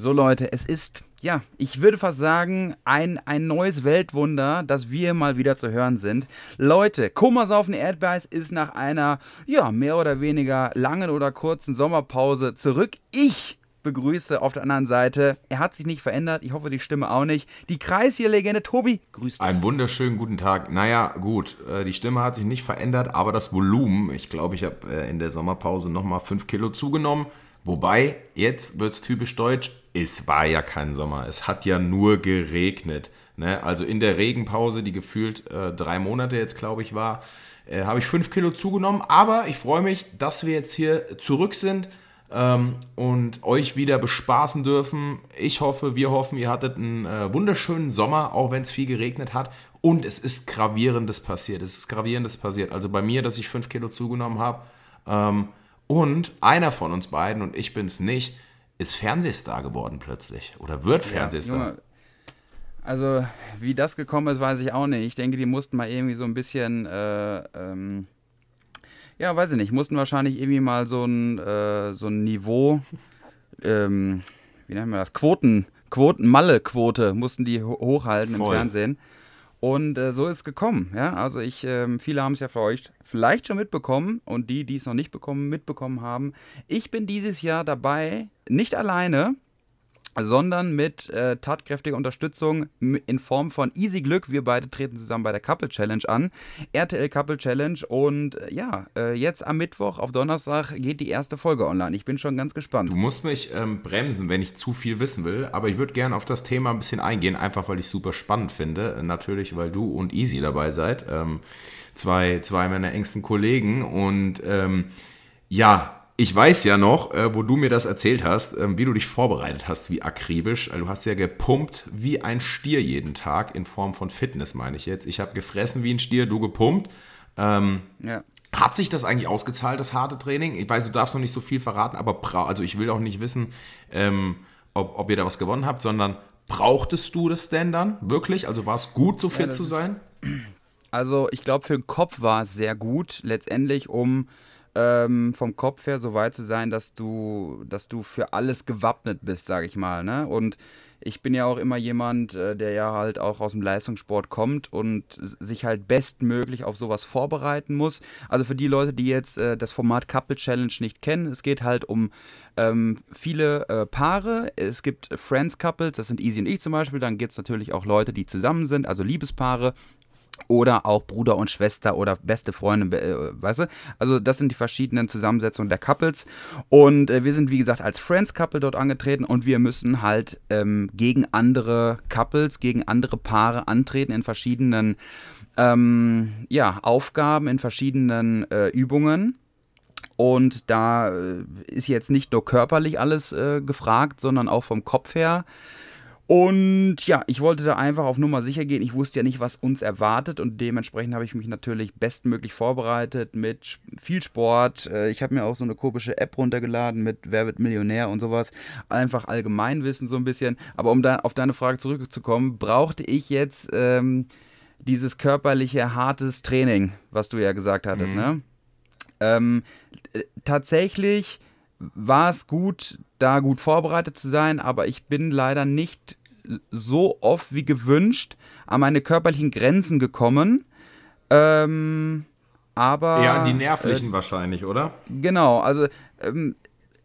So Leute, es ist, ja, ich würde fast sagen, ein, ein neues Weltwunder, dass wir mal wieder zu hören sind. Leute, Kummersaufen Erdbeis ist nach einer, ja, mehr oder weniger langen oder kurzen Sommerpause zurück. Ich begrüße auf der anderen Seite, er hat sich nicht verändert, ich hoffe die Stimme auch nicht, die Kreisliga-Legende Tobi, grüßt Einen wunderschönen guten Tag. Naja, gut, äh, die Stimme hat sich nicht verändert, aber das Volumen, ich glaube, ich habe äh, in der Sommerpause nochmal 5 Kilo zugenommen. Wobei, jetzt wird es typisch deutsch, es war ja kein Sommer, es hat ja nur geregnet. Ne? Also in der Regenpause, die gefühlt äh, drei Monate jetzt, glaube ich, war, äh, habe ich fünf Kilo zugenommen. Aber ich freue mich, dass wir jetzt hier zurück sind ähm, und euch wieder bespaßen dürfen. Ich hoffe, wir hoffen, ihr hattet einen äh, wunderschönen Sommer, auch wenn es viel geregnet hat. Und es ist Gravierendes passiert. Es ist Gravierendes passiert. Also bei mir, dass ich fünf Kilo zugenommen habe. Ähm, und einer von uns beiden, und ich bin es nicht, ist Fernsehstar geworden plötzlich. Oder wird Fernsehstar. Ja, also, wie das gekommen ist, weiß ich auch nicht. Ich denke, die mussten mal irgendwie so ein bisschen, äh, ähm, ja, weiß ich nicht, mussten wahrscheinlich irgendwie mal so ein, äh, so ein Niveau, ähm, wie nennen wir das, Quoten, Quoten, Malle-Quote mussten die hochhalten Voll. im Fernsehen. Und äh, so ist es gekommen. Ja? Also ich, äh, viele haben es ja für euch vielleicht schon mitbekommen und die, die es noch nicht bekommen, mitbekommen haben. Ich bin dieses Jahr dabei, nicht alleine, sondern mit äh, tatkräftiger Unterstützung in Form von Easy Glück. Wir beide treten zusammen bei der Couple Challenge an. RTL Couple Challenge. Und äh, ja, äh, jetzt am Mittwoch auf Donnerstag geht die erste Folge online. Ich bin schon ganz gespannt. Du musst mich ähm, bremsen, wenn ich zu viel wissen will. Aber ich würde gerne auf das Thema ein bisschen eingehen, einfach weil ich es super spannend finde. Natürlich, weil du und Easy dabei seid. Ähm, zwei, zwei meiner engsten Kollegen. Und ähm, ja, ich weiß ja noch, äh, wo du mir das erzählt hast, äh, wie du dich vorbereitet hast, wie akribisch. Also du hast ja gepumpt wie ein Stier jeden Tag in Form von Fitness, meine ich jetzt. Ich habe gefressen wie ein Stier, du gepumpt. Ähm, ja. Hat sich das eigentlich ausgezahlt, das harte Training? Ich weiß, du darfst noch nicht so viel verraten, aber also ich will auch nicht wissen, ähm, ob, ob ihr da was gewonnen habt, sondern brauchtest du das denn dann wirklich? Also war es gut, so fit ja, zu sein? Also ich glaube, für den Kopf war es sehr gut, letztendlich um ähm, vom Kopf her so weit zu sein, dass du, dass du für alles gewappnet bist, sage ich mal. Ne? Und ich bin ja auch immer jemand, äh, der ja halt auch aus dem Leistungssport kommt und sich halt bestmöglich auf sowas vorbereiten muss. Also für die Leute, die jetzt äh, das Format Couple Challenge nicht kennen, es geht halt um ähm, viele äh, Paare. Es gibt Friends Couples, das sind Easy und ich zum Beispiel. Dann gibt es natürlich auch Leute, die zusammen sind, also Liebespaare oder auch Bruder und Schwester oder beste Freunde, äh, weißt du? Also das sind die verschiedenen Zusammensetzungen der Couples und äh, wir sind wie gesagt als Friends Couple dort angetreten und wir müssen halt ähm, gegen andere Couples, gegen andere Paare antreten in verschiedenen ähm, ja, Aufgaben, in verschiedenen äh, Übungen. Und da äh, ist jetzt nicht nur körperlich alles äh, gefragt, sondern auch vom Kopf her. Und ja, ich wollte da einfach auf Nummer sicher gehen. Ich wusste ja nicht, was uns erwartet und dementsprechend habe ich mich natürlich bestmöglich vorbereitet mit viel Sport. Äh, ich habe mir auch so eine komische App runtergeladen mit Wer wird Millionär und sowas. Einfach Allgemeinwissen so ein bisschen. Aber um da auf deine Frage zurückzukommen, brauchte ich jetzt ähm, dieses körperliche, hartes Training, was du ja gesagt hattest, mhm. ne? Ähm, tatsächlich war es gut, da gut vorbereitet zu sein, aber ich bin leider nicht so oft wie gewünscht an meine körperlichen Grenzen gekommen. Ähm, aber. Ja, an die nervlichen äh, wahrscheinlich, oder? Genau, also ähm,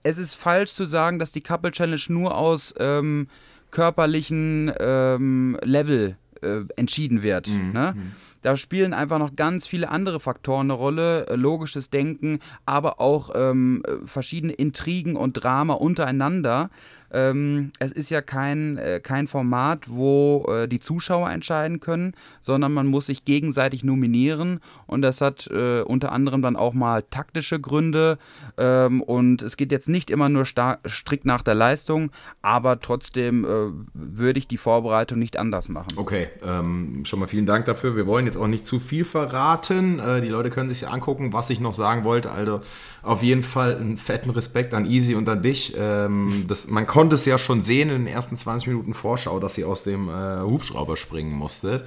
es ist falsch zu sagen, dass die Couple Challenge nur aus ähm, körperlichen ähm, Level äh, entschieden wird. Mhm. Ne? Mhm. Da spielen einfach noch ganz viele andere Faktoren eine Rolle, äh, logisches Denken, aber auch ähm, äh, verschiedene Intrigen und Drama untereinander. Ähm, es ist ja kein, äh, kein Format, wo äh, die Zuschauer entscheiden können, sondern man muss sich gegenseitig nominieren und das hat äh, unter anderem dann auch mal taktische Gründe ähm, und es geht jetzt nicht immer nur strikt nach der Leistung, aber trotzdem äh, würde ich die Vorbereitung nicht anders machen. Okay, ähm, schon mal vielen Dank dafür. Wir wollen jetzt auch nicht zu viel verraten. Äh, die Leute können sich ja angucken, was ich noch sagen wollte. Also auf jeden Fall einen fetten Respekt an Easy und an dich. Ähm, das, man konnte konnte es ja schon sehen in den ersten 20 Minuten Vorschau, dass sie aus dem äh, Hubschrauber springen musste.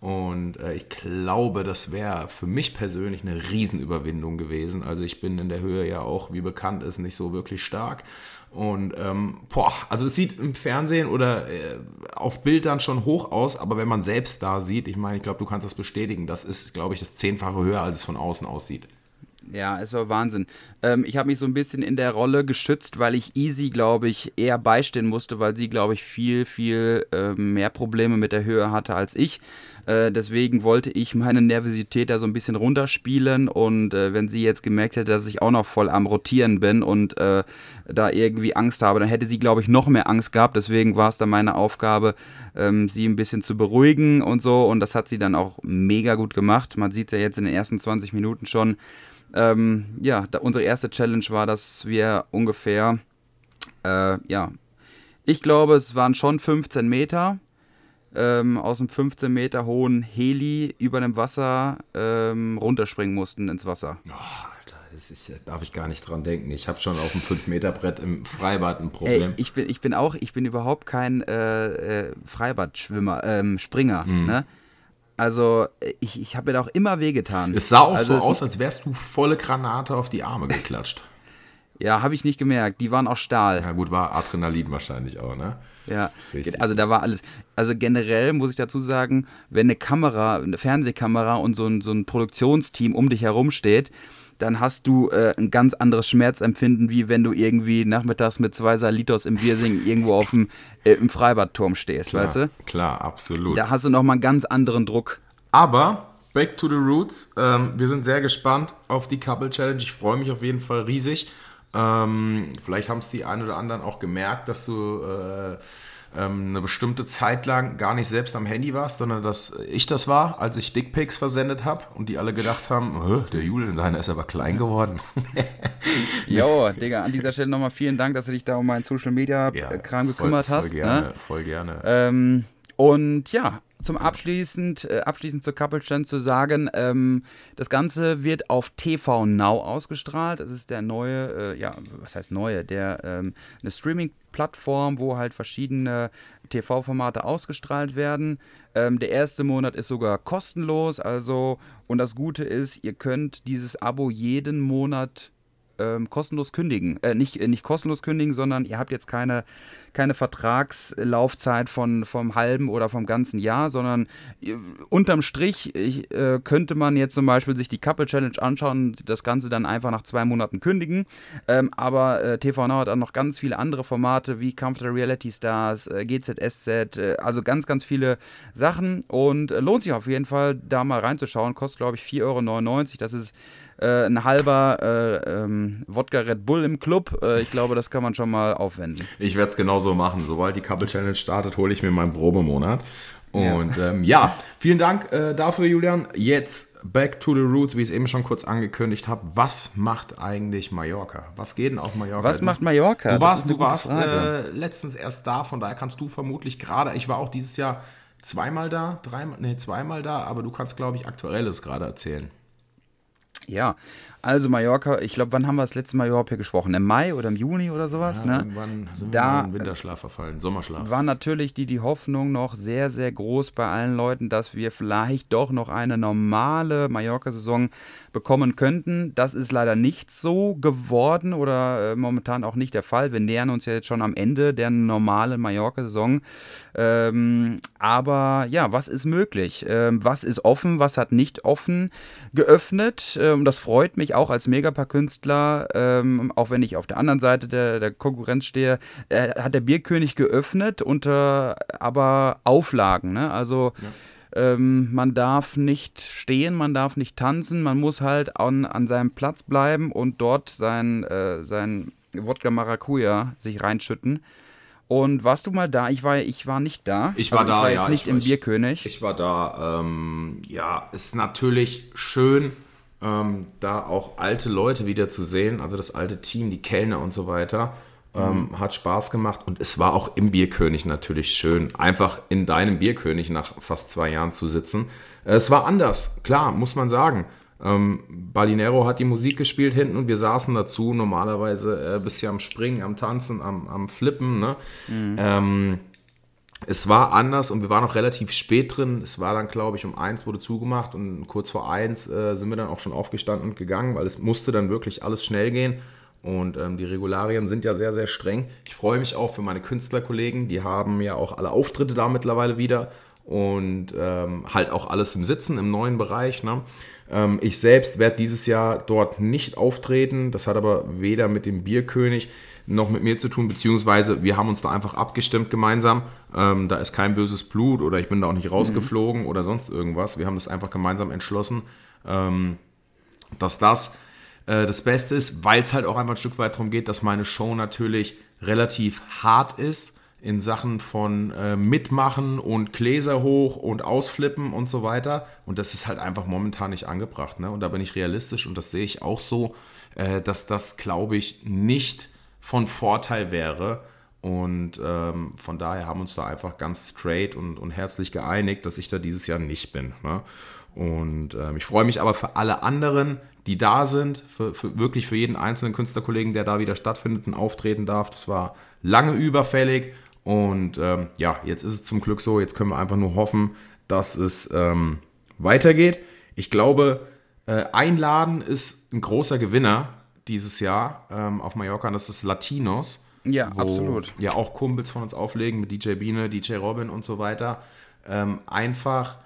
Und äh, ich glaube, das wäre für mich persönlich eine Riesenüberwindung gewesen. Also ich bin in der Höhe ja auch, wie bekannt ist, nicht so wirklich stark. Und ähm, boah, also es sieht im Fernsehen oder äh, auf Bildern schon hoch aus, aber wenn man selbst da sieht, ich meine, ich glaube, du kannst das bestätigen, das ist, glaube ich, das zehnfache höher, als es von außen aussieht. Ja, es war Wahnsinn. Ähm, ich habe mich so ein bisschen in der Rolle geschützt, weil ich Easy, glaube ich, eher beistehen musste, weil sie, glaube ich, viel, viel äh, mehr Probleme mit der Höhe hatte als ich. Äh, deswegen wollte ich meine Nervosität da so ein bisschen runterspielen und äh, wenn sie jetzt gemerkt hätte, dass ich auch noch voll am Rotieren bin und äh, da irgendwie Angst habe, dann hätte sie, glaube ich, noch mehr Angst gehabt. Deswegen war es dann meine Aufgabe, ähm, sie ein bisschen zu beruhigen und so und das hat sie dann auch mega gut gemacht. Man sieht es ja jetzt in den ersten 20 Minuten schon ähm, ja, da, unsere erste Challenge war, dass wir ungefähr, äh, ja, ich glaube, es waren schon 15 Meter ähm, aus einem 15 Meter hohen Heli über dem Wasser ähm, runterspringen mussten ins Wasser. Oh, Alter, das ist, darf ich gar nicht dran denken. Ich habe schon auf dem 5-Meter-Brett im Freibad ein Problem. Ey, ich, bin, ich bin auch, ich bin überhaupt kein äh, äh, Freibadschwimmer, ähm, Springer, mhm. ne? Also, ich, ich habe mir da auch immer wehgetan. Es sah auch also so aus, als wärst du volle Granate auf die Arme geklatscht. ja, habe ich nicht gemerkt. Die waren auch Stahl. Ja, gut, war Adrenalin wahrscheinlich auch, ne? Ja, Richtig. also da war alles. Also generell muss ich dazu sagen, wenn eine Kamera, eine Fernsehkamera und so ein, so ein Produktionsteam um dich herum steht, dann hast du äh, ein ganz anderes Schmerzempfinden, wie wenn du irgendwie nachmittags mit zwei Salitos im Biersing irgendwo auf dem äh, im Freibadturm stehst, klar, weißt du? Klar, absolut. Da hast du nochmal einen ganz anderen Druck. Aber back to the roots. Ähm, wir sind sehr gespannt auf die Couple Challenge. Ich freue mich auf jeden Fall riesig. Ähm, vielleicht haben es die ein oder anderen auch gemerkt, dass du äh, ähm, eine bestimmte Zeit lang gar nicht selbst am Handy warst, sondern dass ich das war, als ich Dickpics versendet habe und die alle gedacht haben, der Julian, deiner ist aber klein geworden. jo, Digga, an dieser Stelle nochmal vielen Dank, dass du dich da um meinen Social Media ja, Kram gekümmert voll, hast. Voll gerne, ne? voll gerne. Ähm, und ja, zum abschließend, äh, abschließend zur Couple-Stand zu sagen, ähm, das Ganze wird auf TV Now ausgestrahlt. Das ist der neue, äh, ja, was heißt neue, der ähm, eine Streaming-Plattform, wo halt verschiedene TV-Formate ausgestrahlt werden. Ähm, der erste Monat ist sogar kostenlos, also und das Gute ist, ihr könnt dieses Abo jeden Monat ähm, kostenlos kündigen. Äh, nicht, äh, nicht kostenlos kündigen, sondern ihr habt jetzt keine, keine Vertragslaufzeit von vom halben oder vom ganzen Jahr, sondern äh, unterm Strich äh, könnte man jetzt zum Beispiel sich die Couple Challenge anschauen und das Ganze dann einfach nach zwei Monaten kündigen. Ähm, aber äh, TV Now hat dann noch ganz viele andere Formate wie Kampf der Reality Stars, äh, GZSZ, also ganz, ganz viele Sachen und lohnt sich auf jeden Fall da mal reinzuschauen. Kostet, glaube ich, 4,99 Euro. Das ist äh, ein halber äh, ähm, Wodka Red Bull im Club. Äh, ich glaube, das kann man schon mal aufwenden. Ich werde es genauso machen. Sobald die Couple Challenge startet, hole ich mir meinen Probemonat. Und ja, ähm, ja vielen Dank äh, dafür, Julian. Jetzt back to the roots, wie ich es eben schon kurz angekündigt habe. Was macht eigentlich Mallorca? Was geht denn auf Mallorca? Was macht Mallorca? Du warst, du warst äh, letztens erst da, von daher kannst du vermutlich gerade, ich war auch dieses Jahr zweimal da, dreimal, nee, zweimal da, aber du kannst, glaube ich, Aktuelles gerade erzählen. Ja, also Mallorca, ich glaube, wann haben wir das letzte Mal überhaupt hier gesprochen? Im Mai oder im Juni oder sowas? Ja, ne? Irgendwann sind da wir in Winterschlaf verfallen, Sommerschlaf. War natürlich die, die Hoffnung noch sehr, sehr groß bei allen Leuten, dass wir vielleicht doch noch eine normale Mallorca-Saison bekommen könnten. Das ist leider nicht so geworden oder äh, momentan auch nicht der Fall. Wir nähern uns ja jetzt schon am Ende der normalen Mallorca-Saison. Ähm, aber ja, was ist möglich? Ähm, was ist offen? Was hat nicht offen geöffnet? Ähm, das freut mich auch als Megapark-Künstler, ähm, auch wenn ich auf der anderen Seite der, der Konkurrenz stehe, äh, hat der Bierkönig geöffnet unter aber Auflagen. Ne? Also ja ähm, man darf nicht stehen, man darf nicht tanzen, man muss halt an, an seinem Platz bleiben und dort sein, äh, sein Wodka Maracuja sich reinschütten. Und warst du mal da? Ich war, ich war nicht da. Ich war also da, ich war jetzt ja, nicht im Bierkönig. Ich war da. Ähm, ja, ist natürlich schön, ähm, da auch alte Leute wieder zu sehen. Also das alte Team, die Kellner und so weiter. Ähm, mhm. Hat Spaß gemacht und es war auch im Bierkönig natürlich schön, einfach in deinem Bierkönig nach fast zwei Jahren zu sitzen. Es war anders, klar, muss man sagen. Ähm, Balinero hat die Musik gespielt hinten und wir saßen dazu. Normalerweise äh, bist du am Springen, am Tanzen, am, am Flippen. Ne? Mhm. Ähm, es war anders und wir waren auch relativ spät drin. Es war dann, glaube ich, um eins wurde zugemacht und kurz vor eins äh, sind wir dann auch schon aufgestanden und gegangen, weil es musste dann wirklich alles schnell gehen. Und ähm, die Regularien sind ja sehr, sehr streng. Ich freue mich auch für meine Künstlerkollegen. Die haben ja auch alle Auftritte da mittlerweile wieder. Und ähm, halt auch alles im Sitzen, im neuen Bereich. Ne? Ähm, ich selbst werde dieses Jahr dort nicht auftreten. Das hat aber weder mit dem Bierkönig noch mit mir zu tun, beziehungsweise wir haben uns da einfach abgestimmt gemeinsam. Ähm, da ist kein böses Blut oder ich bin da auch nicht rausgeflogen mhm. oder sonst irgendwas. Wir haben das einfach gemeinsam entschlossen, ähm, dass das äh, das Beste ist, weil es halt auch einfach ein Stück weit darum geht, dass meine Show natürlich relativ hart ist in Sachen von äh, Mitmachen und Gläser hoch und Ausflippen und so weiter. Und das ist halt einfach momentan nicht angebracht. Ne? Und da bin ich realistisch und das sehe ich auch so, äh, dass das, glaube ich, nicht von Vorteil wäre. Und ähm, von daher haben wir uns da einfach ganz straight und, und herzlich geeinigt, dass ich da dieses Jahr nicht bin. Ne? Und ähm, ich freue mich aber für alle anderen, die da sind, für, für, wirklich für jeden einzelnen Künstlerkollegen, der da wieder stattfindet und auftreten darf. Das war lange überfällig. Und ähm, ja, jetzt ist es zum Glück so. Jetzt können wir einfach nur hoffen, dass es ähm, weitergeht. Ich glaube, äh, einladen ist ein großer Gewinner dieses Jahr ähm, auf Mallorca und das ist Latinos. Ja, absolut. Ja, auch Kumpels von uns auflegen mit DJ Biene, DJ Robin und so weiter. Ähm, einfach,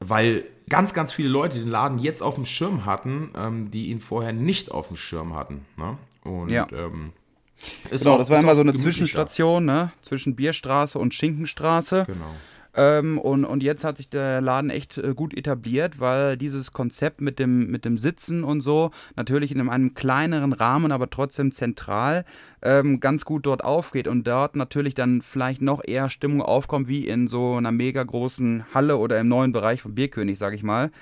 weil ganz, ganz viele Leute den Laden jetzt auf dem Schirm hatten, ähm, die ihn vorher nicht auf dem Schirm hatten. Ne? Und ja. ähm, genau, auch, das war immer so eine Zwischenstation ne? zwischen Bierstraße und Schinkenstraße. Genau. Ähm, und, und jetzt hat sich der Laden echt äh, gut etabliert, weil dieses Konzept mit dem, mit dem Sitzen und so, natürlich in einem kleineren Rahmen, aber trotzdem zentral, ähm, ganz gut dort aufgeht und dort natürlich dann vielleicht noch eher Stimmung aufkommt, wie in so einer mega großen Halle oder im neuen Bereich von Bierkönig, sag ich mal.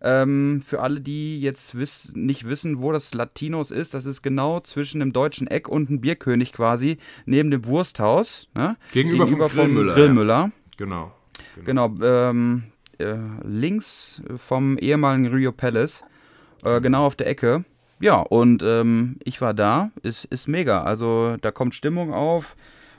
Ähm, für alle, die jetzt wiss, nicht wissen, wo das Latinos ist, das ist genau zwischen dem deutschen Eck und dem Bierkönig quasi, neben dem Wursthaus. Ne? Gegenüber, Gegenüber vom Grillmüller. Grillmüller. Ja. Genau. Genau, genau ähm, äh, links vom ehemaligen Rio Palace, äh, genau auf der Ecke. Ja, und ähm, ich war da, ist, ist mega. Also da kommt Stimmung auf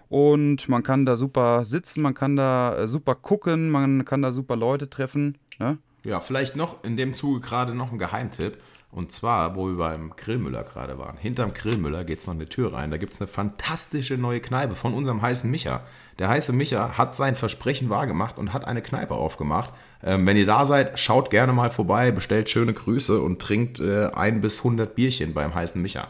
und man kann da super sitzen, man kann da äh, super gucken, man kann da super Leute treffen. Ne? Ja, vielleicht noch in dem Zuge gerade noch ein Geheimtipp. Und zwar, wo wir beim Grillmüller gerade waren. Hinterm Grillmüller geht es noch eine Tür rein. Da gibt es eine fantastische neue Kneipe von unserem heißen Micha. Der heiße Micha hat sein Versprechen wahrgemacht und hat eine Kneipe aufgemacht. Ähm, wenn ihr da seid, schaut gerne mal vorbei, bestellt schöne Grüße und trinkt äh, ein bis 100 Bierchen beim heißen Micha.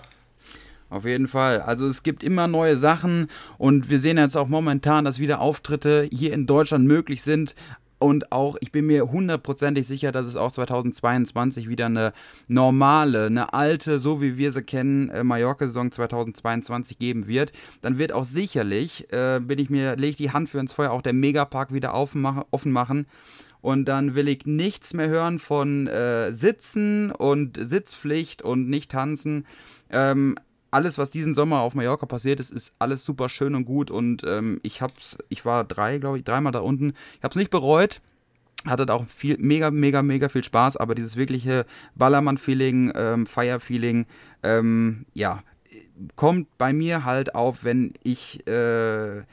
Auf jeden Fall. Also es gibt immer neue Sachen und wir sehen jetzt auch momentan, dass wieder Auftritte hier in Deutschland möglich sind. Und auch, ich bin mir hundertprozentig sicher, dass es auch 2022 wieder eine normale, eine alte, so wie wir sie kennen, äh, Mallorca-Saison 2022 geben wird. Dann wird auch sicherlich, äh, bin ich mir, lege ich die Hand für ins Feuer, auch der Megapark wieder offen machen. Und dann will ich nichts mehr hören von äh, Sitzen und Sitzpflicht und nicht tanzen. Ähm, alles, was diesen Sommer auf Mallorca passiert ist, ist alles super schön und gut und ähm, ich hab's, ich war drei, glaube ich, dreimal da unten. Ich hab's nicht bereut. Hatte auch viel, mega, mega, mega viel Spaß, aber dieses wirkliche Ballermann-Feeling, ähm, Fire-Feeling, ähm, ja, kommt bei mir halt auf, wenn ich äh,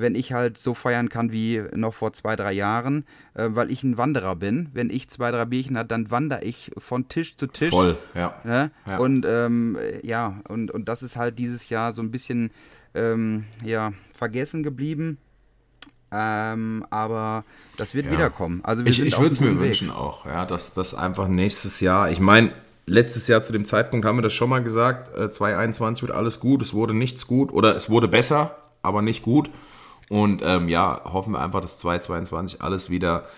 wenn ich halt so feiern kann wie noch vor zwei, drei Jahren, äh, weil ich ein Wanderer bin. Wenn ich zwei, drei Bierchen habe, dann wandere ich von Tisch zu Tisch. Voll, ja. Ne? ja. Und ähm, ja, und, und das ist halt dieses Jahr so ein bisschen ähm, ja, vergessen geblieben. Ähm, aber das wird ja. wiederkommen. Also wir ich ich würde es mir Weg. wünschen auch, ja, dass das einfach nächstes Jahr, ich meine, letztes Jahr zu dem Zeitpunkt haben wir das schon mal gesagt, äh, 2021 wird alles gut, es wurde nichts gut oder es wurde besser, aber nicht gut. Und ähm, ja, hoffen wir einfach, dass 2022 alles wieder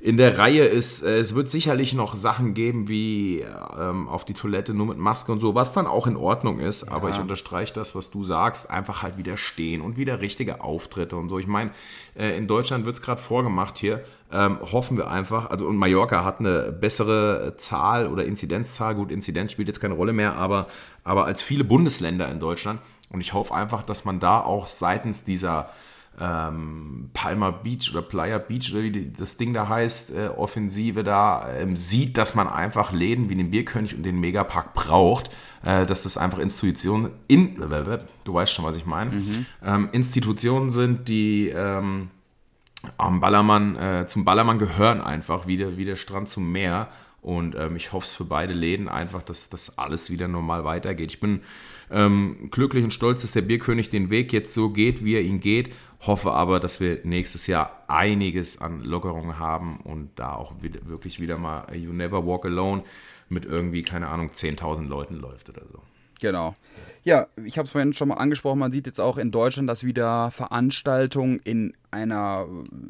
in der Reihe ist. Äh, es wird sicherlich noch Sachen geben wie ähm, auf die Toilette nur mit Maske und so, was dann auch in Ordnung ist. Ja. Aber ich unterstreiche das, was du sagst, einfach halt wieder stehen und wieder richtige Auftritte und so. Ich meine, äh, in Deutschland wird es gerade vorgemacht hier. Ähm, hoffen wir einfach, also und Mallorca hat eine bessere Zahl oder Inzidenzzahl. Gut, Inzidenz spielt jetzt keine Rolle mehr, aber, aber als viele Bundesländer in Deutschland. Und ich hoffe einfach, dass man da auch seitens dieser ähm, Palmer Beach oder Playa Beach oder wie das Ding da heißt, äh, Offensive da ähm, sieht, dass man einfach Läden wie den Bierkönig und den Megapark braucht, äh, dass das einfach Institutionen, in, du weißt schon, was ich meine, mhm. ähm, Institutionen sind, die ähm, am Ballermann, äh, zum Ballermann gehören einfach, wie der, wie der Strand zum Meer. Und ähm, ich hoffe es für beide Läden einfach, dass das alles wieder normal weitergeht. Ich bin ähm, glücklich und stolz, dass der Bierkönig den Weg jetzt so geht, wie er ihn geht. Hoffe aber, dass wir nächstes Jahr einiges an Lockerungen haben und da auch wieder, wirklich wieder mal You Never Walk Alone mit irgendwie, keine Ahnung, 10.000 Leuten läuft oder so. Genau. Ja, ich habe es vorhin schon mal angesprochen, man sieht jetzt auch in Deutschland, dass wieder Veranstaltungen in einer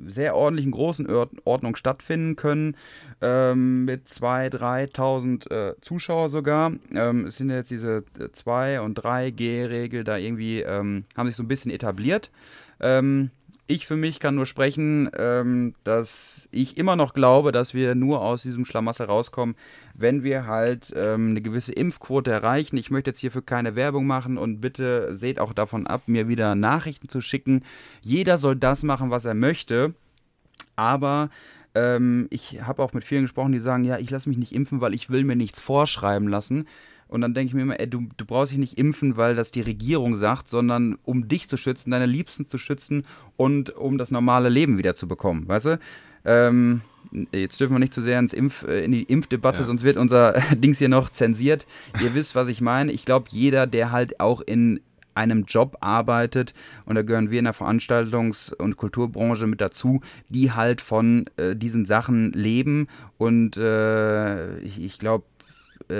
sehr ordentlichen großen Ordnung stattfinden können, ähm, mit 2.000, 3.000 äh, Zuschauer sogar. Ähm, es sind jetzt diese 2- und 3G-Regel da irgendwie, ähm, haben sich so ein bisschen etabliert. Ähm, ich für mich kann nur sprechen, ähm, dass ich immer noch glaube, dass wir nur aus diesem Schlamassel rauskommen, wenn wir halt ähm, eine gewisse Impfquote erreichen. Ich möchte jetzt hierfür keine Werbung machen und bitte seht auch davon ab, mir wieder Nachrichten zu schicken. Jeder soll das machen, was er möchte, aber ähm, ich habe auch mit vielen gesprochen, die sagen, ja, ich lasse mich nicht impfen, weil ich will mir nichts vorschreiben lassen. Und dann denke ich mir immer, ey, du, du brauchst dich nicht impfen, weil das die Regierung sagt, sondern um dich zu schützen, deine Liebsten zu schützen und um das normale Leben wieder zu bekommen, weißt du? Ähm, jetzt dürfen wir nicht zu sehr ins Impf, äh, in die Impfdebatte, ja. sonst wird unser Dings hier noch zensiert. Ihr wisst, was ich meine. Ich glaube, jeder, der halt auch in einem Job arbeitet, und da gehören wir in der Veranstaltungs- und Kulturbranche mit dazu, die halt von äh, diesen Sachen leben. Und äh, ich, ich glaube,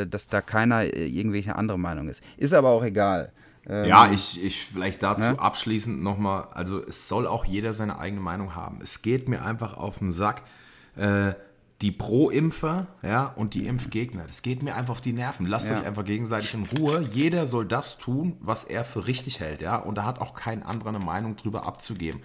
dass da keiner äh, irgendwelche andere Meinung ist. Ist aber auch egal. Ähm, ja, ich, ich vielleicht dazu ne? abschließend nochmal, also es soll auch jeder seine eigene Meinung haben. Es geht mir einfach auf den Sack. Äh, die Pro-Impfer ja, und die Impfgegner. Das geht mir einfach auf die Nerven. Lasst ja. euch einfach gegenseitig in Ruhe. Jeder soll das tun, was er für richtig hält. Ja? Und da hat auch kein anderer eine Meinung drüber abzugeben.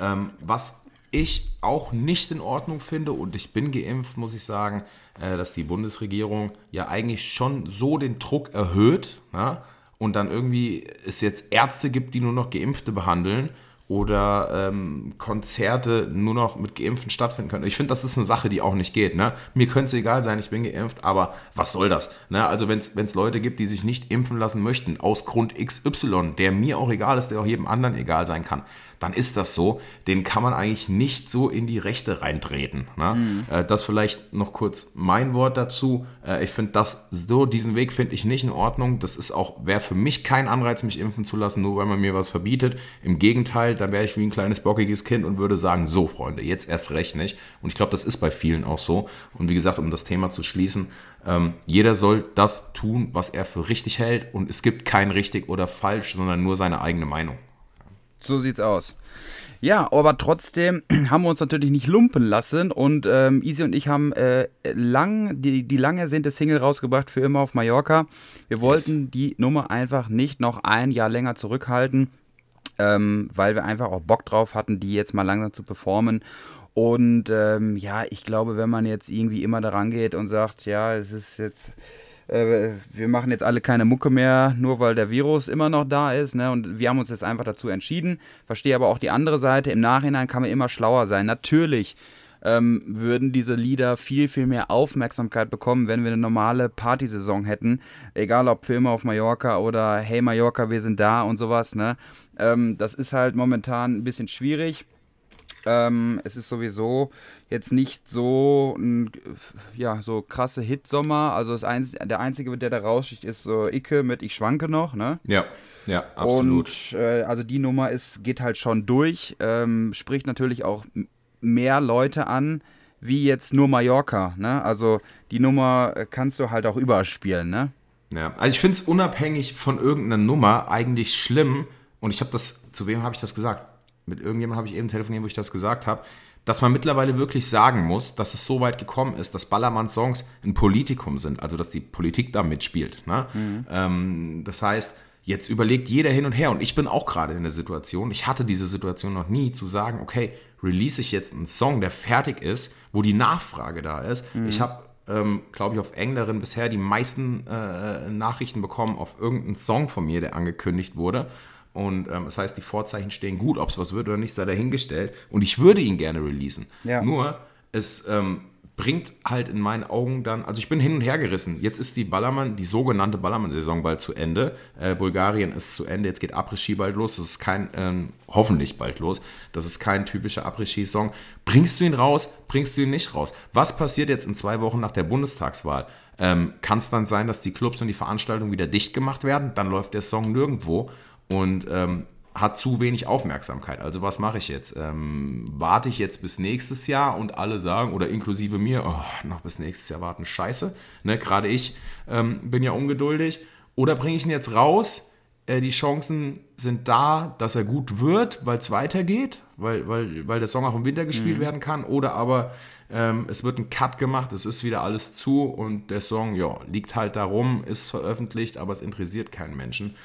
Ähm, was ich auch nicht in Ordnung finde, und ich bin geimpft, muss ich sagen, äh, dass die Bundesregierung ja eigentlich schon so den Druck erhöht ja, und dann irgendwie es jetzt Ärzte gibt, die nur noch Geimpfte behandeln oder ähm, Konzerte nur noch mit Geimpften stattfinden können. Ich finde, das ist eine Sache, die auch nicht geht. Ne? Mir könnte es egal sein, ich bin geimpft, aber was soll das? Ne? Also wenn es Leute gibt, die sich nicht impfen lassen möchten, aus Grund XY, der mir auch egal ist, der auch jedem anderen egal sein kann, dann ist das so. Den kann man eigentlich nicht so in die Rechte reintreten. Ne? Mhm. Äh, das vielleicht noch kurz mein Wort dazu. Äh, ich finde das so, diesen Weg finde ich nicht in Ordnung. Das ist auch, wäre für mich kein Anreiz, mich impfen zu lassen, nur weil man mir was verbietet. Im Gegenteil, dann wäre ich wie ein kleines bockiges Kind und würde sagen, so Freunde, jetzt erst recht nicht. Und ich glaube, das ist bei vielen auch so. Und wie gesagt, um das Thema zu schließen, ähm, jeder soll das tun, was er für richtig hält. Und es gibt kein richtig oder falsch, sondern nur seine eigene Meinung. So sieht's aus. Ja, aber trotzdem haben wir uns natürlich nicht lumpen lassen und ähm, Easy und ich haben äh, lang, die, die lang ersehnte Single rausgebracht für immer auf Mallorca. Wir wollten yes. die Nummer einfach nicht noch ein Jahr länger zurückhalten, ähm, weil wir einfach auch Bock drauf hatten, die jetzt mal langsam zu performen. Und ähm, ja, ich glaube, wenn man jetzt irgendwie immer daran geht und sagt, ja, es ist jetzt äh, wir machen jetzt alle keine Mucke mehr, nur weil der Virus immer noch da ist. Ne? Und wir haben uns jetzt einfach dazu entschieden. Verstehe aber auch die andere Seite. Im Nachhinein kann man immer schlauer sein. Natürlich ähm, würden diese Lieder viel, viel mehr Aufmerksamkeit bekommen, wenn wir eine normale Partysaison hätten. Egal ob Filme auf Mallorca oder Hey Mallorca, wir sind da und sowas. Ne? Ähm, das ist halt momentan ein bisschen schwierig. Ähm, es ist sowieso jetzt nicht so ein ja, so krasse Hitsommer. Also das Einz der einzige, der da raussticht, ist so Icke mit Ich schwanke noch, ne? Ja. Ja, absolut. Und äh, also die Nummer ist, geht halt schon durch, ähm, spricht natürlich auch mehr Leute an, wie jetzt nur Mallorca, ne? Also die Nummer äh, kannst du halt auch überall spielen, ne? Ja, also ich finde es unabhängig von irgendeiner Nummer eigentlich schlimm, und ich habe das, zu wem habe ich das gesagt? Mit irgendjemandem habe ich eben telefoniert, wo ich das gesagt habe, dass man mittlerweile wirklich sagen muss, dass es so weit gekommen ist, dass Ballermann-Songs ein Politikum sind, also dass die Politik da mitspielt. Ne? Mhm. Ähm, das heißt, jetzt überlegt jeder hin und her und ich bin auch gerade in der Situation, ich hatte diese Situation noch nie, zu sagen, okay, release ich jetzt einen Song, der fertig ist, wo die Nachfrage da ist. Mhm. Ich habe ähm, glaube ich, auf Englerin bisher die meisten äh, Nachrichten bekommen auf irgendeinen Song von mir, der angekündigt wurde. Und ähm, das heißt, die Vorzeichen stehen gut, ob es was wird oder nicht, sei dahingestellt. Und ich würde ihn gerne releasen. Ja. Nur, es ähm, bringt halt in meinen Augen dann, also ich bin hin und her gerissen. Jetzt ist die Ballermann, die sogenannte Ballermann-Saison bald zu Ende. Äh, Bulgarien ist zu Ende, jetzt geht Après-Ski bald los. Das ist kein, ähm, hoffentlich bald los. Das ist kein typischer Après-Ski-Song. Bringst du ihn raus, bringst du ihn nicht raus? Was passiert jetzt in zwei Wochen nach der Bundestagswahl? Ähm, Kann es dann sein, dass die Clubs und die Veranstaltungen wieder dicht gemacht werden? Dann läuft der Song nirgendwo. Und ähm, hat zu wenig Aufmerksamkeit. Also was mache ich jetzt? Ähm, warte ich jetzt bis nächstes Jahr und alle sagen, oder inklusive mir, oh, noch bis nächstes Jahr warten, scheiße. Ne, Gerade ich ähm, bin ja ungeduldig. Oder bringe ich ihn jetzt raus? Äh, die Chancen sind da, dass er gut wird, weil es weitergeht, weil, weil, weil der Song auch im Winter gespielt mhm. werden kann. Oder aber ähm, es wird ein Cut gemacht, es ist wieder alles zu und der Song, ja, liegt halt da rum, ist veröffentlicht, aber es interessiert keinen Menschen.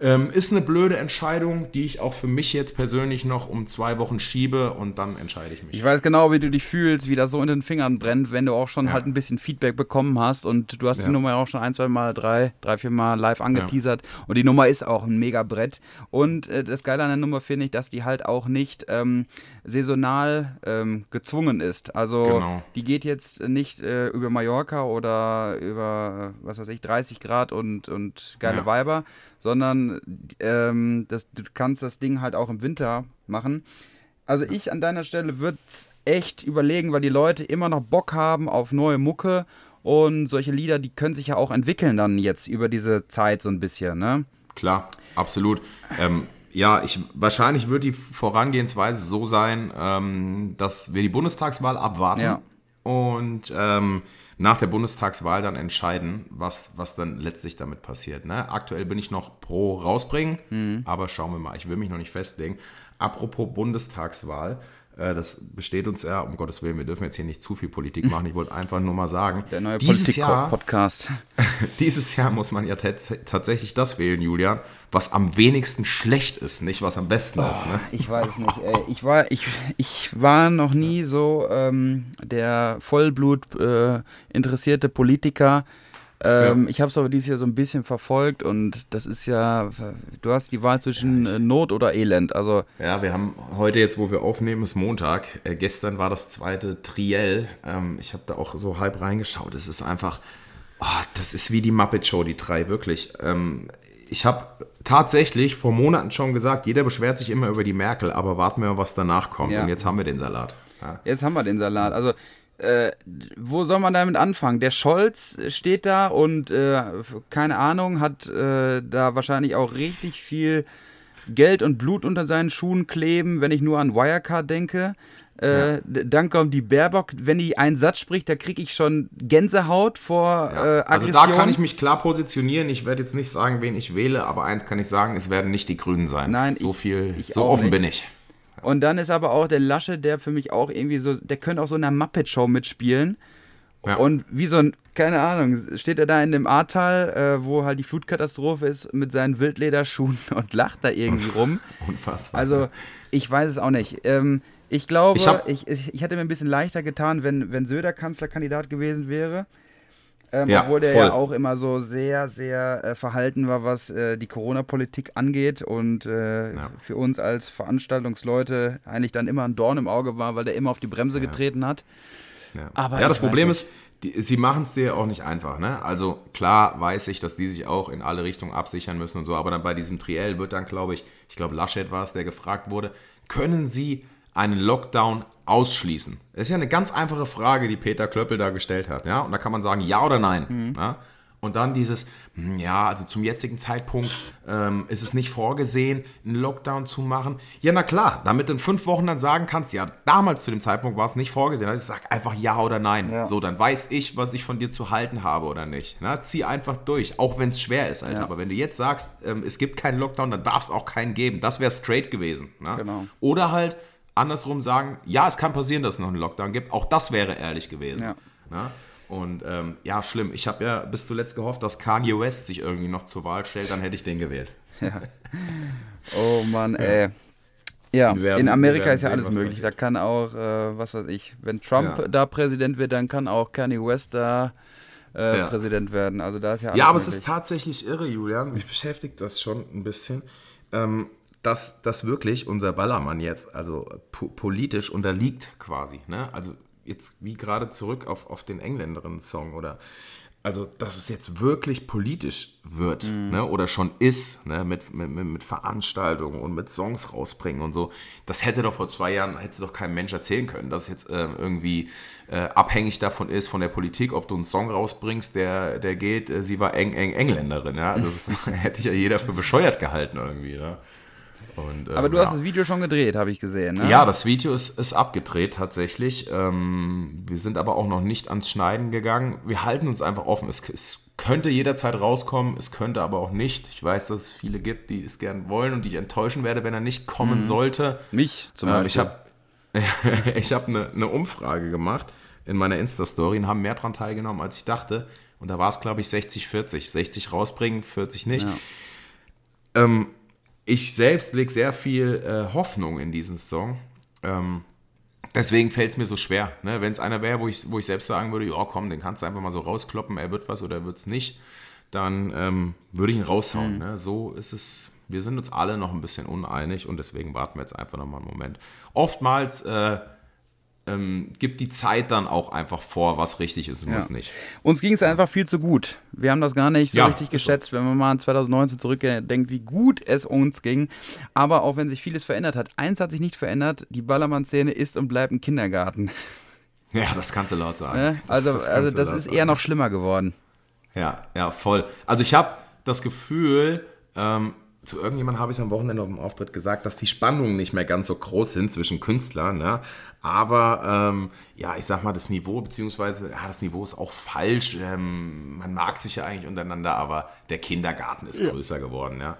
Ähm, ist eine blöde Entscheidung, die ich auch für mich jetzt persönlich noch um zwei Wochen schiebe und dann entscheide ich mich. Ich weiß genau, wie du dich fühlst, wie das so in den Fingern brennt, wenn du auch schon ja. halt ein bisschen Feedback bekommen hast und du hast ja. die Nummer auch schon ein, zwei Mal, drei, drei, vier Mal live angeteasert ja. und die Nummer ist auch ein mega Brett. Und äh, das Geile an der Nummer finde ich, dass die halt auch nicht ähm, saisonal ähm, gezwungen ist. Also genau. die geht jetzt nicht äh, über Mallorca oder über, was weiß ich, 30 Grad und, und geile Weiber, sondern ähm, das, du kannst das Ding halt auch im Winter machen. Also ich an deiner Stelle würde echt überlegen, weil die Leute immer noch Bock haben auf neue Mucke und solche Lieder, die können sich ja auch entwickeln dann jetzt über diese Zeit so ein bisschen, ne? Klar, absolut. Ähm, ja, ich, wahrscheinlich wird die Vorangehensweise so sein, ähm, dass wir die Bundestagswahl abwarten ja. und ähm, nach der Bundestagswahl dann entscheiden, was, was dann letztlich damit passiert. Ne? Aktuell bin ich noch pro rausbringen, mhm. aber schauen wir mal, ich will mich noch nicht festlegen. Apropos Bundestagswahl, das besteht uns ja, um Gottes Willen, wir dürfen jetzt hier nicht zu viel Politik machen. Ich wollte einfach nur mal sagen, der neue Politik-Podcast. Dieses Jahr muss man ja tatsächlich das wählen, Julian, was am wenigsten schlecht ist, nicht was am besten oh, ist. Ne? Ich weiß nicht. Ey. Ich, war, ich, ich war noch nie so ähm, der Vollblut äh, interessierte Politiker. Ähm, ja. Ich habe es aber dieses Jahr so ein bisschen verfolgt und das ist ja, du hast die Wahl zwischen ja, Not oder Elend. Also ja, wir haben heute jetzt, wo wir aufnehmen, ist Montag. Äh, gestern war das zweite Triell. Ähm, ich habe da auch so halb reingeschaut. Es ist einfach, oh, das ist wie die Muppet Show, die drei, wirklich. Ähm, ich habe tatsächlich vor Monaten schon gesagt, jeder beschwert sich immer über die Merkel, aber warten wir mal, was danach kommt. Ja. Und jetzt haben wir den Salat. Jetzt haben wir den Salat. Also, äh, wo soll man damit anfangen? Der Scholz steht da und äh, keine Ahnung, hat äh, da wahrscheinlich auch richtig viel Geld und Blut unter seinen Schuhen kleben, wenn ich nur an Wirecard denke. Äh, ja. Dann kommt die Baerbock, wenn die einen Satz spricht, da kriege ich schon Gänsehaut vor ja. äh, Aggression. Also da kann ich mich klar positionieren. Ich werde jetzt nicht sagen, wen ich wähle, aber eins kann ich sagen, es werden nicht die Grünen sein. Nein, so ich, viel, ich so offen nicht. bin ich. Und dann ist aber auch der Lasche, der für mich auch irgendwie so, der könnte auch so in einer Muppet-Show mitspielen. Ja. Und wie so ein, keine Ahnung, steht er da in dem Ahrtal, äh, wo halt die Flutkatastrophe ist, mit seinen Wildlederschuhen und lacht da irgendwie rum. Unfassbar. Also, ich weiß es auch nicht. Ähm, ich glaube, ich, ich, ich, hätte mir ein bisschen leichter getan, wenn, wenn Söder Kanzlerkandidat gewesen wäre. Ähm, ja, obwohl der voll. ja auch immer so sehr, sehr äh, verhalten war, was äh, die Corona-Politik angeht und äh, ja. für uns als Veranstaltungsleute eigentlich dann immer ein Dorn im Auge war, weil der immer auf die Bremse ja. getreten hat. Ja, Aber ja das Problem ist, die, sie machen es dir auch nicht einfach. Ne? Also klar weiß ich, dass die sich auch in alle Richtungen absichern müssen und so, aber dann bei diesem Triell wird dann, glaube ich, ich glaube Laschet war es, der gefragt wurde, können Sie einen Lockdown ausschließen? Das ist ja eine ganz einfache Frage, die Peter Klöppel da gestellt hat. Ja? Und da kann man sagen, ja oder nein. Mhm. Ja? Und dann dieses, hm, ja, also zum jetzigen Zeitpunkt ähm, ist es nicht vorgesehen, einen Lockdown zu machen. Ja, na klar, damit du in fünf Wochen dann sagen kannst, ja, damals zu dem Zeitpunkt war es nicht vorgesehen. Also ich sage einfach ja oder nein. Ja. So, dann weiß ich, was ich von dir zu halten habe oder nicht. Na, zieh einfach durch, auch wenn es schwer ist, Alter. Ja. Aber wenn du jetzt sagst, ähm, es gibt keinen Lockdown, dann darf es auch keinen geben. Das wäre straight gewesen. Genau. Oder halt, andersrum sagen, ja, es kann passieren, dass es noch einen Lockdown gibt. Auch das wäre ehrlich gewesen. Ja. Na? Und ähm, ja, schlimm. Ich habe ja bis zuletzt gehofft, dass Kanye West sich irgendwie noch zur Wahl stellt, dann hätte ich den gewählt. Ja. Oh Mann, ja. ey. Ja, werden, in Amerika ist ja alles möglich. Da kann auch, äh, was weiß ich, wenn Trump ja. da Präsident wird, dann kann auch Kanye West da äh. Präsident werden. Also da ist ja alles Ja, aber möglich. es ist tatsächlich irre, Julian. Mich beschäftigt das schon ein bisschen. Ähm, dass, dass wirklich unser Ballermann jetzt, also po politisch unterliegt quasi. Ne? Also jetzt wie gerade zurück auf, auf den Engländerinnen-Song oder also dass es jetzt wirklich politisch wird mhm. ne, oder schon ist, ne, mit, mit, mit Veranstaltungen und mit Songs rausbringen und so, das hätte doch vor zwei Jahren, hätte doch kein Mensch erzählen können, dass es jetzt äh, irgendwie äh, abhängig davon ist, von der Politik, ob du einen Song rausbringst, der, der geht, äh, sie war eng, eng Engländerin, ja, das ist, hätte ich ja jeder für bescheuert gehalten irgendwie, ne? Und, ähm, Aber du hast das Video schon gedreht, habe ich gesehen. Ne? Ja, das Video ist, ist abgedreht tatsächlich. Ähm, wir sind aber auch noch nicht ans Schneiden gegangen. Wir halten uns einfach offen. Es, es, könnte jederzeit rauskommen, es könnte aber auch nicht. Ich weiß, dass es viele gibt, die es gern wollen und die ich enttäuschen werde, wenn er nicht kommen mhm. sollte. Mich zum Beispiel. Ähm, ich habe ich hab eine, eine Umfrage gemacht in meiner Insta-Story und haben mehr daran teilgenommen, als ich dachte. Und da war es, glaube ich, 60-40. 60 rausbringen, 40 nicht. Ja. Ähm, ich selbst lege sehr viel äh, Hoffnung in diesen Song. Ähm, deswegen fällt es mir so schwer. Ne? Wenn es einer wäre, wo ich, wo ich selbst sagen würde, ja komm, den kannst du einfach mal so rauskloppen, er wird was oder er wird es nicht, dann ähm, würde ich ihn raushauen. Mhm. Ne? So ist es. Wir sind uns alle noch ein bisschen uneinig und deswegen warten wir jetzt einfach noch mal einen Moment. Oftmals äh, ähm, gibt die Zeit dann auch einfach vor, was richtig ist und ja. was nicht. Uns ging es einfach viel zu gut. Wir haben das gar nicht so ja, richtig geschätzt, so. wenn man mal an 2019 zurückdenkt, wie gut es uns ging. Aber auch wenn sich vieles verändert hat, eins hat sich nicht verändert, die Ballermann-Szene ist und bleibt ein Kindergarten. Ja, das kannst du laut sagen. Ja, also das, das, also das ist eher noch schlimmer geworden. Ja, ja, voll. Also ich habe das Gefühl, ähm, zu irgendjemandem habe ich es am Wochenende auf dem Auftritt gesagt, dass die Spannungen nicht mehr ganz so groß sind zwischen Künstlern. Ne? Aber ähm, ja, ich sag mal, das Niveau, beziehungsweise, ja, das Niveau ist auch falsch. Ähm, man mag sich ja eigentlich untereinander, aber der Kindergarten ist ja. größer geworden, ja.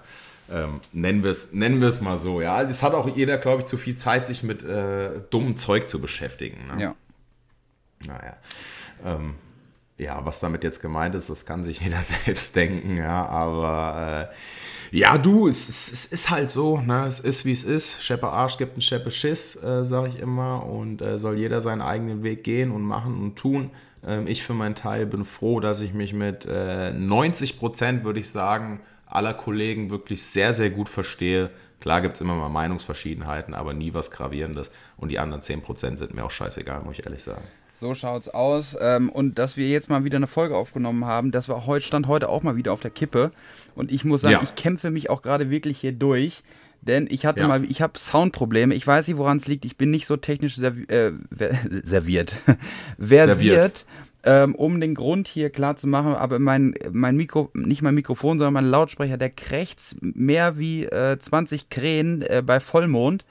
Ähm, nennen wir es nennen mal so, ja. Es hat auch jeder, glaube ich, zu viel Zeit, sich mit äh, dummem Zeug zu beschäftigen. Ne? Ja. Naja. Ähm, ja, was damit jetzt gemeint ist, das kann sich jeder selbst denken, ja, aber äh, ja, du, es, es, es, ist halt so, ne? es ist wie es ist. Scheppe Arsch gibt einen Scheppe Schiss, äh, sage ich immer, und äh, soll jeder seinen eigenen Weg gehen und machen und tun. Ähm, ich für meinen Teil bin froh, dass ich mich mit äh, 90 Prozent, würde ich sagen, aller Kollegen wirklich sehr, sehr gut verstehe. Klar gibt es immer mal Meinungsverschiedenheiten, aber nie was Gravierendes. Und die anderen 10 Prozent sind mir auch scheißegal, muss ich ehrlich sagen. So schaut's aus. Ähm, und dass wir jetzt mal wieder eine Folge aufgenommen haben, das war heute, stand heute auch mal wieder auf der Kippe. Und ich muss sagen, ja. ich kämpfe mich auch gerade wirklich hier durch. Denn ich hatte ja. mal, ich habe Soundprobleme. Ich weiß nicht, woran es liegt. Ich bin nicht so technisch servi äh, serviert. versiert. Ähm, um den Grund hier klar zu machen, aber mein, mein Mikro, nicht mein Mikrofon, sondern mein Lautsprecher, der krächzt mehr wie äh, 20 Krähen äh, bei Vollmond.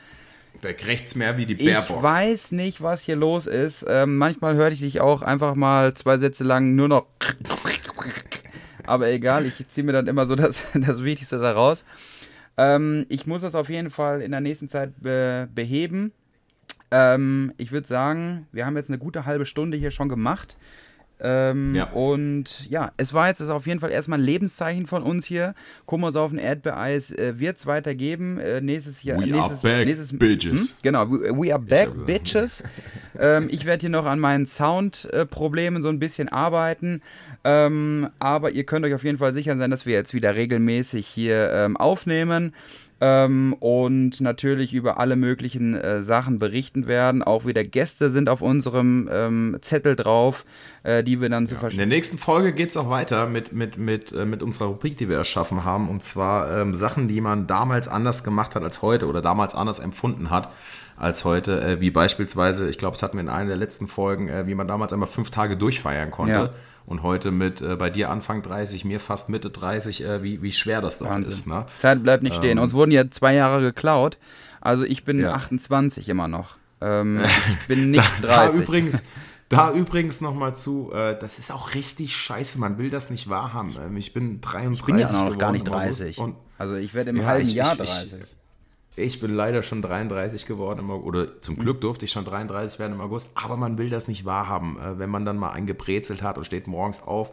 Der rechts mehr wie die Baerbock. Ich weiß nicht, was hier los ist. Ähm, manchmal höre ich dich auch einfach mal zwei Sätze lang nur noch. Aber egal, ich ziehe mir dann immer so das, das Wichtigste daraus. Ähm, ich muss das auf jeden Fall in der nächsten Zeit be beheben. Ähm, ich würde sagen, wir haben jetzt eine gute halbe Stunde hier schon gemacht. Ähm, ja. Und ja, es war jetzt auf jeden Fall erstmal ein Lebenszeichen von uns hier. Kummers auf ein Erdbeereis äh, wird es weitergeben. Äh, nächstes Jahr. We nächstes, are back, nächstes, bitches. Hm? Genau, we, we, are back, ich bitches. ähm, ich werde hier noch an meinen Soundproblemen so ein bisschen arbeiten. Ähm, aber ihr könnt euch auf jeden Fall sicher sein, dass wir jetzt wieder regelmäßig hier ähm, aufnehmen ähm, und natürlich über alle möglichen äh, Sachen berichten werden. Auch wieder Gäste sind auf unserem ähm, Zettel drauf, äh, die wir dann ja, zu verstehen. In der nächsten Folge geht es auch weiter mit, mit, mit, äh, mit unserer Rubrik, die wir erschaffen haben. Und zwar ähm, Sachen, die man damals anders gemacht hat als heute oder damals anders empfunden hat als heute. Äh, wie beispielsweise, ich glaube, es hatten wir in einer der letzten Folgen, äh, wie man damals einmal fünf Tage durchfeiern konnte. Ja und heute mit äh, bei dir Anfang 30, mir fast Mitte 30, äh, wie, wie schwer das doch Wahnsinn. ist. Ne? Zeit bleibt nicht stehen. Ähm, Uns wurden ja zwei Jahre geklaut. Also ich bin ja. 28 immer noch. Ähm, ich bin nicht da, 30. Da übrigens, da übrigens nochmal zu, äh, das ist auch richtig scheiße, man will das nicht wahrhaben. Ähm, ich bin 33 Ich bin ja noch gar nicht 30. also ich werde im ja, halben ich, Jahr 30. Ich, bin leider schon 33 geworden, im, oder zum Glück durfte ich schon 33 werden im August, aber man will das nicht wahrhaben, äh, wenn man dann mal eingebrezelt hat und steht morgens auf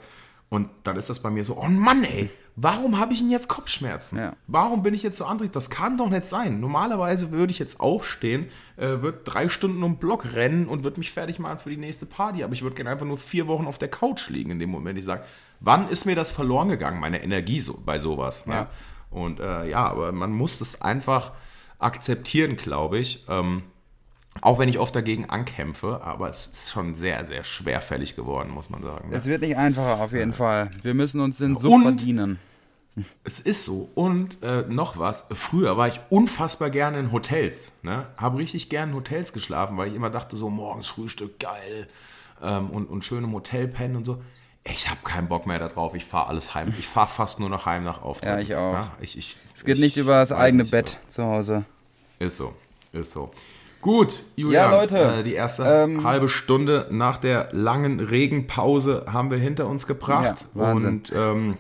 und dann ist das bei mir so, oh Mann ey, warum habe ich denn jetzt Kopfschmerzen? Ja. Warum bin ich jetzt so andrig? Das kann doch nicht sein. Normalerweise würde ich jetzt aufstehen, äh, würde drei Stunden um Block rennen und würde mich fertig machen für die nächste Party, aber ich würde gerne einfach nur vier Wochen auf der Couch liegen in dem Moment, ich sage, wann ist mir das verloren gegangen, meine Energie so, bei sowas? Ne? Ja. Und äh, ja, aber man muss es einfach akzeptieren, glaube ich. Ähm, Auch wenn ich oft dagegen ankämpfe, aber es ist schon sehr, sehr schwerfällig geworden, muss man sagen. Es wird nicht einfacher, auf jeden Fall. Wir müssen uns den Und- verdienen. Es ist so. Und äh, noch was. Früher war ich unfassbar gerne in Hotels. Ne? Habe richtig gerne in Hotels geschlafen, weil ich immer dachte, so morgens Frühstück, geil. Ähm, und, und schön im Hotel pennen und so. Ich habe keinen Bock mehr darauf. Ich fahre alles heim. Ich fahre fast nur noch heim nach Auftritt. Ja, ich auch. ich, ich, Es geht ich nicht über das eigene nicht, Bett zu Hause. Ist so. Ist so. Gut, Julian, Ja, Leute, äh, die erste ähm, halbe Stunde nach der langen Regenpause haben wir hinter uns gebracht. Ja, Wahnsinn. und ähm,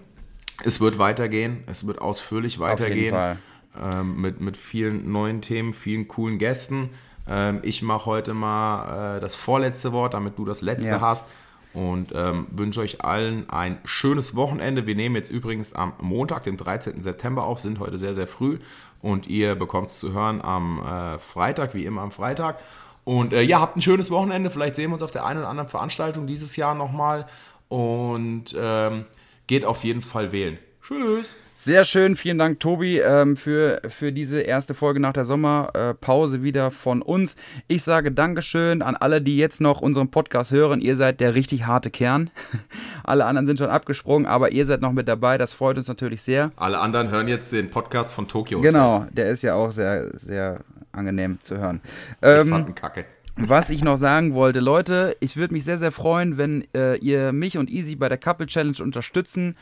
es wird weitergehen. Es wird ausführlich Auf jeden weitergehen. Fall. Ähm, mit, mit vielen neuen Themen, vielen coolen Gästen. Ähm, ich mache heute mal äh, das vorletzte Wort, damit du das letzte Ja. hast. Und ähm, wünsche euch allen ein schönes Wochenende. Wir nehmen jetzt übrigens am Montag, den 13. September auf, sind heute sehr, sehr früh. Und ihr bekommt es zu hören am äh, Freitag, wie immer am Freitag. Und äh, ja, habt ein schönes Wochenende. Vielleicht sehen wir uns auf der einen oder anderen Veranstaltung dieses Jahr nochmal. Und ähm, geht auf jeden Fall wählen. Tschüss. Sehr schön, vielen Dank, Tobi, ähm, für, für diese erste Folge nach der Sommerpause wieder von uns. Ich sage Dankeschön an alle, die jetzt noch unseren Podcast hören. Ihr seid der richtig harte Kern. alle anderen sind schon abgesprungen, aber ihr seid noch mit dabei. Das freut uns natürlich sehr. Alle anderen hören jetzt den Podcast von Tokio. Genau, der ist ja auch sehr, sehr angenehm zu hören. Ich Ähm, fand ihn kacke. Was ich noch sagen wollte, Leute, ich würde mich sehr, sehr freuen, wenn äh, ihr mich und Easy bei der Couple Challenge unterstützen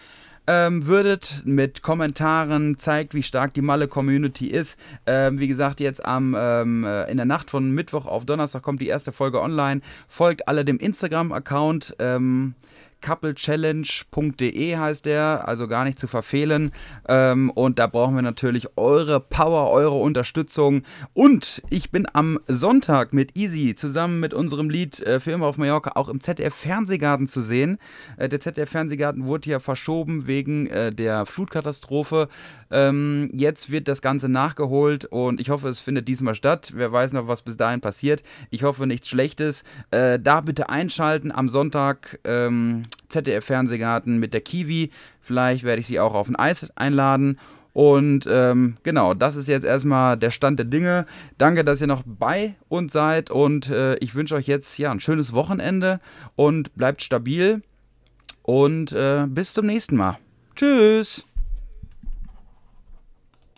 ähm, würdet mit Kommentaren, zeigt, wie stark die Malle-Community ist. Ähm, wie gesagt, jetzt am, ähm, äh, in der Nacht von Mittwoch auf Donnerstag kommt die erste Folge online. Folgt alle dem Instagram-Account. Couplechallenge.de heißt der, also gar nicht zu verfehlen. Ähm, und da brauchen wir natürlich eure Power, eure Unterstützung. Und ich bin am Sonntag mit Easy zusammen mit unserem Lied äh, für auf Mallorca auch im ZDF Fernsehgarten zu sehen. Äh, der ZDF Fernsehgarten wurde ja verschoben wegen äh, der Flutkatastrophe. Ähm, jetzt wird das Ganze nachgeholt und ich hoffe, es findet diesmal statt. Wer weiß noch, was bis dahin passiert. Ich hoffe nichts Schlechtes. Äh, da bitte einschalten am Sonntag. Ähm, ZDF Fernsehgarten mit der Kiwi. Vielleicht werde ich sie auch auf ein Eis einladen. Und ähm, genau, das ist jetzt erstmal der Stand der Dinge. Danke, dass ihr noch bei uns seid und äh, ich wünsche euch jetzt ja ein schönes Wochenende und bleibt stabil und äh, bis zum nächsten Mal. Tschüss.